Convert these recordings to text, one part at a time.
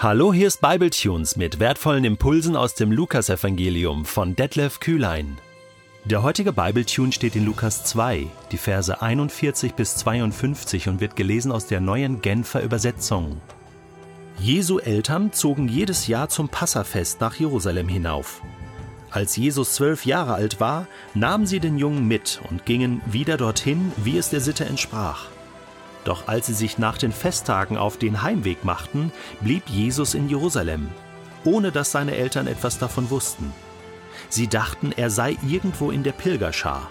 Hallo, hier ist Bibletunes mit wertvollen Impulsen aus dem Lukasevangelium von Detlef Kühlein. Der heutige Bibletune steht in Lukas 2, die Verse 41 bis 52 und wird gelesen aus der neuen Genfer Übersetzung. Jesu Eltern zogen jedes Jahr zum Passafest nach Jerusalem hinauf. Als Jesus zwölf Jahre alt war, nahmen sie den Jungen mit und gingen wieder dorthin, wie es der Sitte entsprach. Doch als sie sich nach den Festtagen auf den Heimweg machten, blieb Jesus in Jerusalem, ohne dass seine Eltern etwas davon wussten. Sie dachten, er sei irgendwo in der Pilgerschar.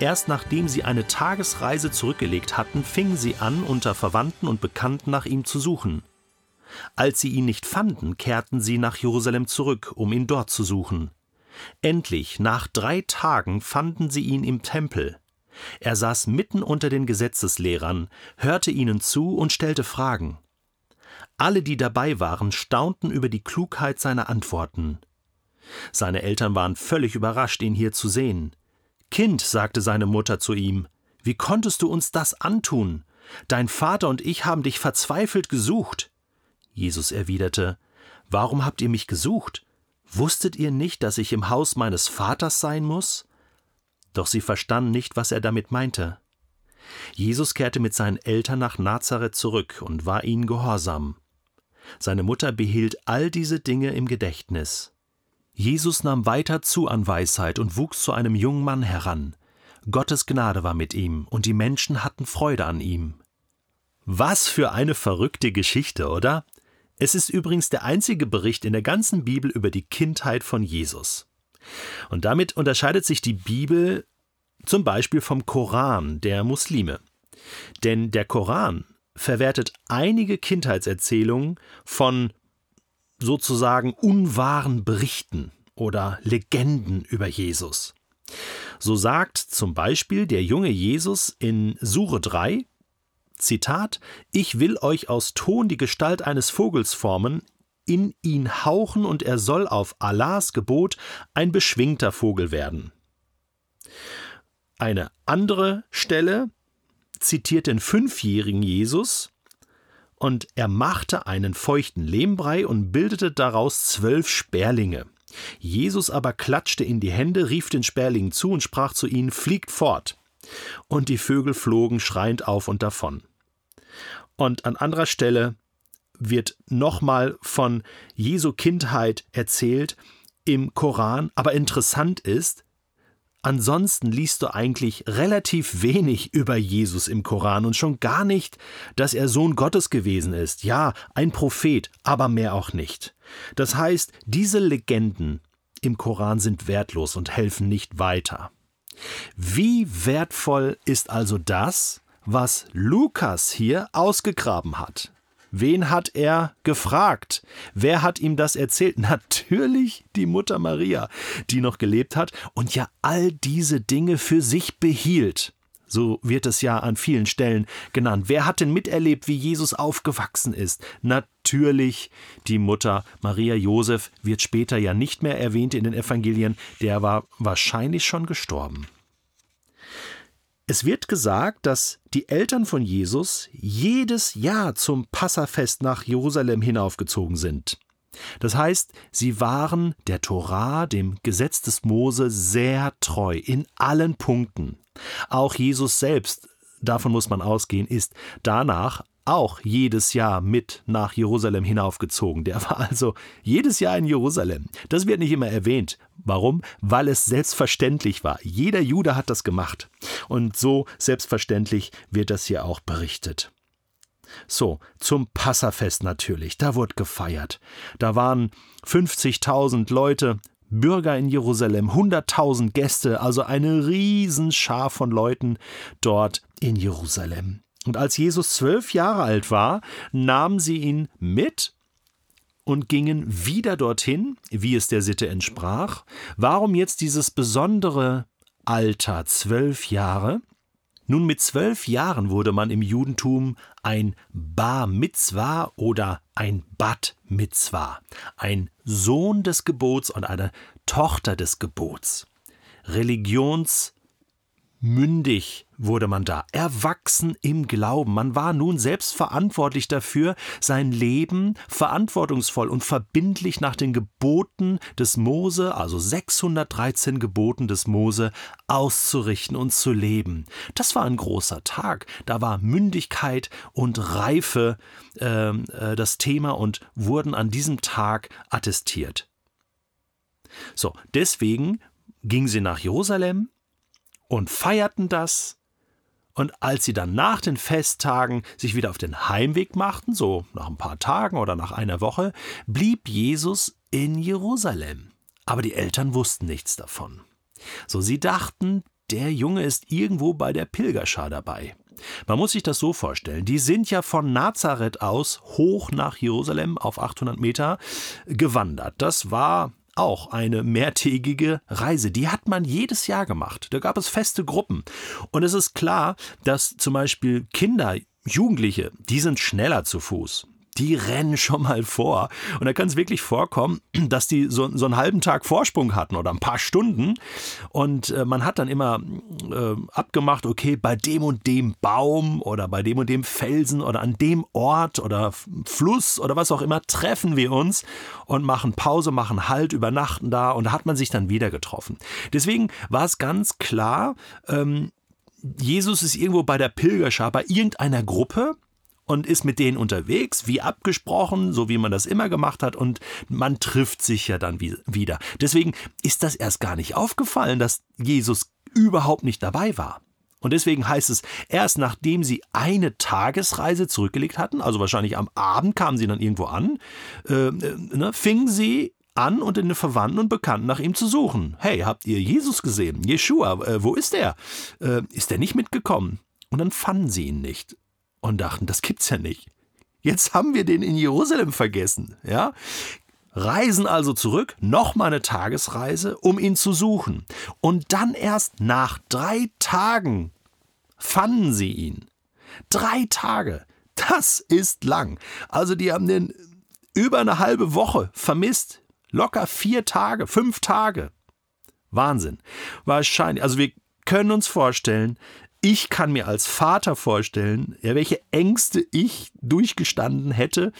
Erst nachdem sie eine Tagesreise zurückgelegt hatten, fingen sie an, unter Verwandten und Bekannten nach ihm zu suchen. Als sie ihn nicht fanden, kehrten sie nach Jerusalem zurück, um ihn dort zu suchen. Endlich, nach drei Tagen, fanden sie ihn im Tempel. Er saß mitten unter den Gesetzeslehrern, hörte ihnen zu und stellte Fragen. Alle, die dabei waren, staunten über die Klugheit seiner Antworten. Seine Eltern waren völlig überrascht, ihn hier zu sehen. Kind, sagte seine Mutter zu ihm, wie konntest du uns das antun? Dein Vater und ich haben dich verzweifelt gesucht. Jesus erwiderte, Warum habt ihr mich gesucht? Wusstet ihr nicht, dass ich im Haus meines Vaters sein muss? Doch sie verstanden nicht, was er damit meinte. Jesus kehrte mit seinen Eltern nach Nazareth zurück und war ihnen gehorsam. Seine Mutter behielt all diese Dinge im Gedächtnis. Jesus nahm weiter zu an Weisheit und wuchs zu einem jungen Mann heran. Gottes Gnade war mit ihm, und die Menschen hatten Freude an ihm. Was für eine verrückte Geschichte, oder? Es ist übrigens der einzige Bericht in der ganzen Bibel über die Kindheit von Jesus. Und damit unterscheidet sich die Bibel zum Beispiel vom Koran der Muslime. Denn der Koran verwertet einige Kindheitserzählungen von sozusagen unwahren Berichten oder Legenden über Jesus. So sagt zum Beispiel der junge Jesus in Sure 3, Zitat, Ich will euch aus Ton die Gestalt eines Vogels formen, in ihn hauchen und er soll auf Allahs Gebot ein beschwingter Vogel werden. Eine andere Stelle zitiert den fünfjährigen Jesus und er machte einen feuchten Lehmbrei und bildete daraus zwölf Sperlinge. Jesus aber klatschte in die Hände, rief den Sperlingen zu und sprach zu ihnen: Fliegt fort! Und die Vögel flogen schreiend auf und davon. Und an anderer Stelle wird nochmal von Jesu Kindheit erzählt im Koran, aber interessant ist, ansonsten liest du eigentlich relativ wenig über Jesus im Koran und schon gar nicht, dass er Sohn Gottes gewesen ist. Ja, ein Prophet, aber mehr auch nicht. Das heißt, diese Legenden im Koran sind wertlos und helfen nicht weiter. Wie wertvoll ist also das, was Lukas hier ausgegraben hat? Wen hat er gefragt? Wer hat ihm das erzählt? Natürlich die Mutter Maria, die noch gelebt hat und ja all diese Dinge für sich behielt. So wird es ja an vielen Stellen genannt. Wer hat denn miterlebt, wie Jesus aufgewachsen ist? Natürlich die Mutter Maria Josef wird später ja nicht mehr erwähnt in den Evangelien, der war wahrscheinlich schon gestorben. Es wird gesagt, dass die Eltern von Jesus jedes Jahr zum Passafest nach Jerusalem hinaufgezogen sind. Das heißt, sie waren der Torah, dem Gesetz des Mose, sehr treu in allen Punkten. Auch Jesus selbst, davon muss man ausgehen, ist danach auch jedes Jahr mit nach Jerusalem hinaufgezogen. Der war also jedes Jahr in Jerusalem. Das wird nicht immer erwähnt. Warum? Weil es selbstverständlich war. Jeder Jude hat das gemacht. Und so selbstverständlich wird das hier auch berichtet. So, zum Passafest natürlich. Da wurde gefeiert. Da waren 50.000 Leute, Bürger in Jerusalem, 100.000 Gäste, also eine Riesenschar von Leuten dort in Jerusalem. Und als Jesus zwölf Jahre alt war, nahmen sie ihn mit und gingen wieder dorthin, wie es der Sitte entsprach. Warum jetzt dieses besondere Alter, zwölf Jahre? Nun, mit zwölf Jahren wurde man im Judentum ein Bar Mitzwa oder ein Bat Mitzwa, ein Sohn des Gebots und eine Tochter des Gebots. Religionsmündig wurde man da, erwachsen im Glauben. Man war nun selbst verantwortlich dafür, sein Leben verantwortungsvoll und verbindlich nach den Geboten des Mose, also 613 Geboten des Mose, auszurichten und zu leben. Das war ein großer Tag. Da war Mündigkeit und Reife äh, äh, das Thema und wurden an diesem Tag attestiert. So, deswegen gingen sie nach Jerusalem und feierten das und als sie dann nach den Festtagen sich wieder auf den Heimweg machten, so nach ein paar Tagen oder nach einer Woche, blieb Jesus in Jerusalem. Aber die Eltern wussten nichts davon. So sie dachten, der Junge ist irgendwo bei der Pilgerschar dabei. Man muss sich das so vorstellen, die sind ja von Nazareth aus hoch nach Jerusalem auf 800 Meter gewandert. Das war auch eine mehrtägige Reise. Die hat man jedes Jahr gemacht. Da gab es feste Gruppen. Und es ist klar, dass zum Beispiel Kinder, Jugendliche, die sind schneller zu Fuß die rennen schon mal vor. Und da kann es wirklich vorkommen, dass die so, so, einen halben Tag Vorsprung hatten oder ein paar Stunden. Und äh, man hat dann immer äh, abgemacht, okay, bei dem und dem Baum oder bei dem und dem Felsen oder an dem Ort oder Fluss oder was auch immer treffen wir uns und machen Pause, machen Halt, übernachten da und da hat man sich dann wieder getroffen. Deswegen war es ganz klar, ähm, Jesus ist irgendwo bei der Pilgerschar, bei irgendeiner Gruppe und ist mit denen unterwegs, wie abgesprochen, so wie man das immer gemacht hat, und man trifft sich ja dann wieder. Deswegen ist das erst gar nicht aufgefallen, dass Jesus überhaupt nicht dabei war. Und deswegen heißt es, erst nachdem sie eine Tagesreise zurückgelegt hatten, also wahrscheinlich am Abend kamen sie dann irgendwo an, äh, äh ne, fingen sie an und in den Verwandten und Bekannten nach ihm zu suchen. Hey, habt ihr Jesus gesehen? Jeshua, äh, wo ist er? Äh, ist er nicht mitgekommen? Und dann fanden sie ihn nicht und dachten, das gibt's ja nicht. Jetzt haben wir den in Jerusalem vergessen, ja? Reisen also zurück, nochmal eine Tagesreise, um ihn zu suchen. Und dann erst nach drei Tagen fanden sie ihn. Drei Tage. Das ist lang. Also die haben den über eine halbe Woche vermisst. Locker vier Tage, fünf Tage. Wahnsinn. Wahrscheinlich, also wir können uns vorstellen, ich kann mir als Vater vorstellen, ja, welche Ängste ich durchgestanden hätte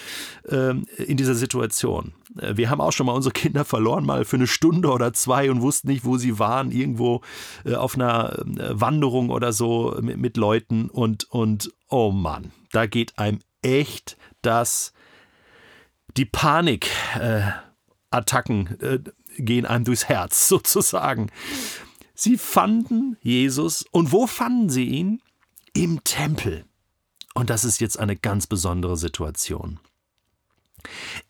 ähm, in dieser Situation. Äh, wir haben auch schon mal unsere Kinder verloren, mal für eine Stunde oder zwei und wussten nicht, wo sie waren, irgendwo äh, auf einer äh, Wanderung oder so mit, mit, Leuten und, und oh Mann, da geht einem echt das, die Panikattacken äh, gehen einem durchs Herz sozusagen. Sie fanden Jesus. Und wo fanden sie ihn? Im Tempel. Und das ist jetzt eine ganz besondere Situation.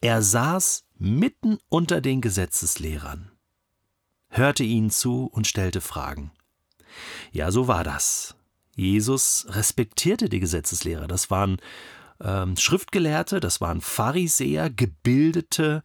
Er saß mitten unter den Gesetzeslehrern, hörte ihnen zu und stellte Fragen. Ja, so war das. Jesus respektierte die Gesetzeslehrer. Das waren ähm, Schriftgelehrte, das waren Pharisäer, gebildete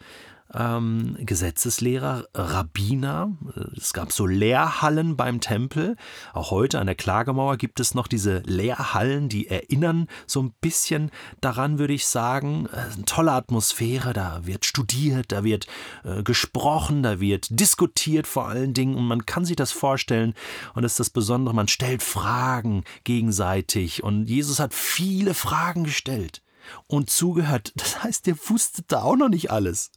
ähm, Gesetzeslehrer, Rabbiner. Es gab so Lehrhallen beim Tempel. Auch heute an der Klagemauer gibt es noch diese Lehrhallen, die erinnern so ein bisschen daran, würde ich sagen. Äh, eine tolle Atmosphäre, da wird studiert, da wird äh, gesprochen, da wird diskutiert vor allen Dingen und man kann sich das vorstellen. Und das ist das Besondere, man stellt Fragen gegenseitig und Jesus hat viele Fragen gestellt und zugehört. Das heißt, der wusste da auch noch nicht alles.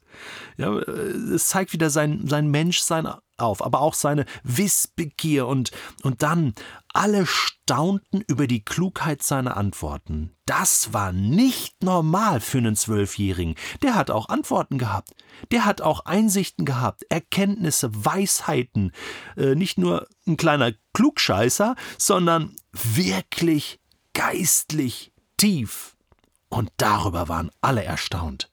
Ja, es zeigt wieder sein, sein Menschsein auf, aber auch seine Wissbegier und, und dann alle staunten über die Klugheit seiner Antworten. Das war nicht normal für einen Zwölfjährigen. Der hat auch Antworten gehabt. Der hat auch Einsichten gehabt, Erkenntnisse, Weisheiten. Äh, nicht nur ein kleiner Klugscheißer, sondern wirklich geistlich tief. Und darüber waren alle erstaunt.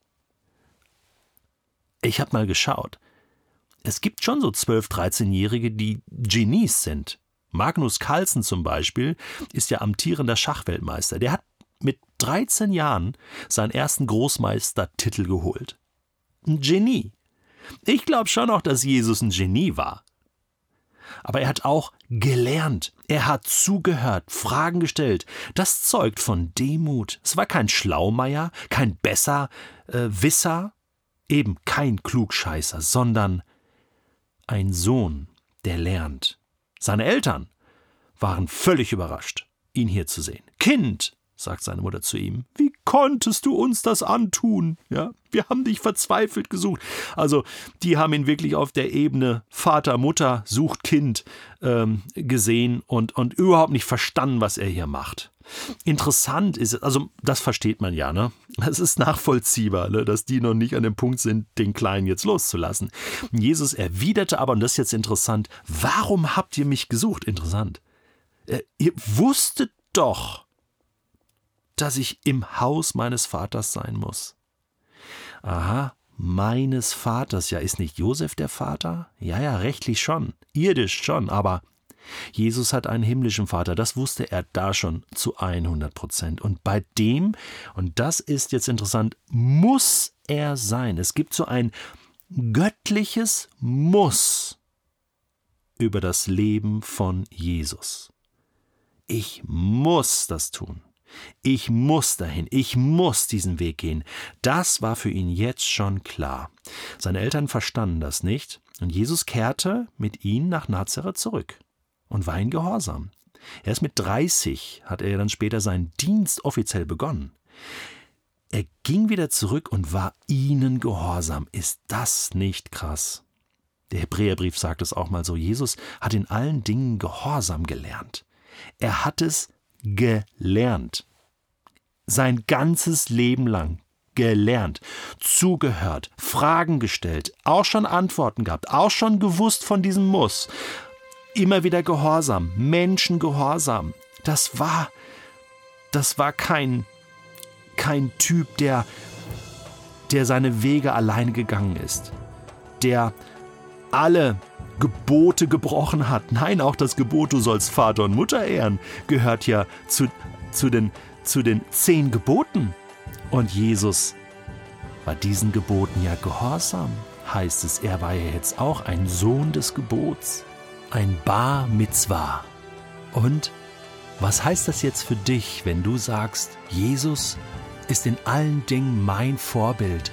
Ich habe mal geschaut. Es gibt schon so 12-, 13-Jährige, die Genies sind. Magnus Carlsen zum Beispiel ist ja amtierender Schachweltmeister. Der hat mit 13 Jahren seinen ersten Großmeistertitel geholt. Ein Genie. Ich glaube schon auch, dass Jesus ein Genie war. Aber er hat auch gelernt. Er hat zugehört, Fragen gestellt. Das zeugt von Demut. Es war kein Schlaumeier, kein Besserwisser, äh, eben kein Klugscheißer, sondern ein Sohn, der lernt. Seine Eltern waren völlig überrascht, ihn hier zu sehen. Kind, sagt seine Mutter zu ihm, wie konntest du uns das antun? Ja, wir haben dich verzweifelt gesucht. Also, die haben ihn wirklich auf der Ebene Vater, Mutter, sucht Kind ähm, gesehen und, und überhaupt nicht verstanden, was er hier macht. Interessant ist, also das versteht man ja, ne? Es ist nachvollziehbar, ne? dass die noch nicht an dem Punkt sind, den Kleinen jetzt loszulassen. Jesus erwiderte aber, und das ist jetzt interessant, warum habt ihr mich gesucht? Interessant. Äh, ihr wusstet doch, dass ich im Haus meines Vaters sein muss. Aha, meines Vaters. Ja, ist nicht Josef der Vater? Ja, ja, rechtlich schon, irdisch schon, aber Jesus hat einen himmlischen Vater, das wusste er da schon zu 100 Prozent. Und bei dem, und das ist jetzt interessant, muss er sein. Es gibt so ein göttliches Muss über das Leben von Jesus. Ich muss das tun. Ich muss dahin, ich muss diesen Weg gehen. Das war für ihn jetzt schon klar. Seine Eltern verstanden das nicht, und Jesus kehrte mit ihnen nach Nazareth zurück und war in Gehorsam. Erst mit 30 hat er dann später seinen Dienst offiziell begonnen. Er ging wieder zurück und war ihnen gehorsam. Ist das nicht krass? Der Hebräerbrief sagt es auch mal so. Jesus hat in allen Dingen Gehorsam gelernt. Er hat es gelernt. Sein ganzes Leben lang gelernt, zugehört, Fragen gestellt, auch schon Antworten gehabt, auch schon gewusst von diesem Muss immer wieder Gehorsam, Menschen Gehorsam. Das war, das war kein, kein Typ, der, der seine Wege alleine gegangen ist, der alle Gebote gebrochen hat. Nein, auch das Gebot, du sollst Vater und Mutter ehren, gehört ja zu, zu, den, zu den zehn Geboten. Und Jesus war diesen Geboten ja gehorsam, heißt es. Er war ja jetzt auch ein Sohn des Gebots ein Bar Mitzvah. Und was heißt das jetzt für dich, wenn du sagst, Jesus ist in allen Dingen mein Vorbild?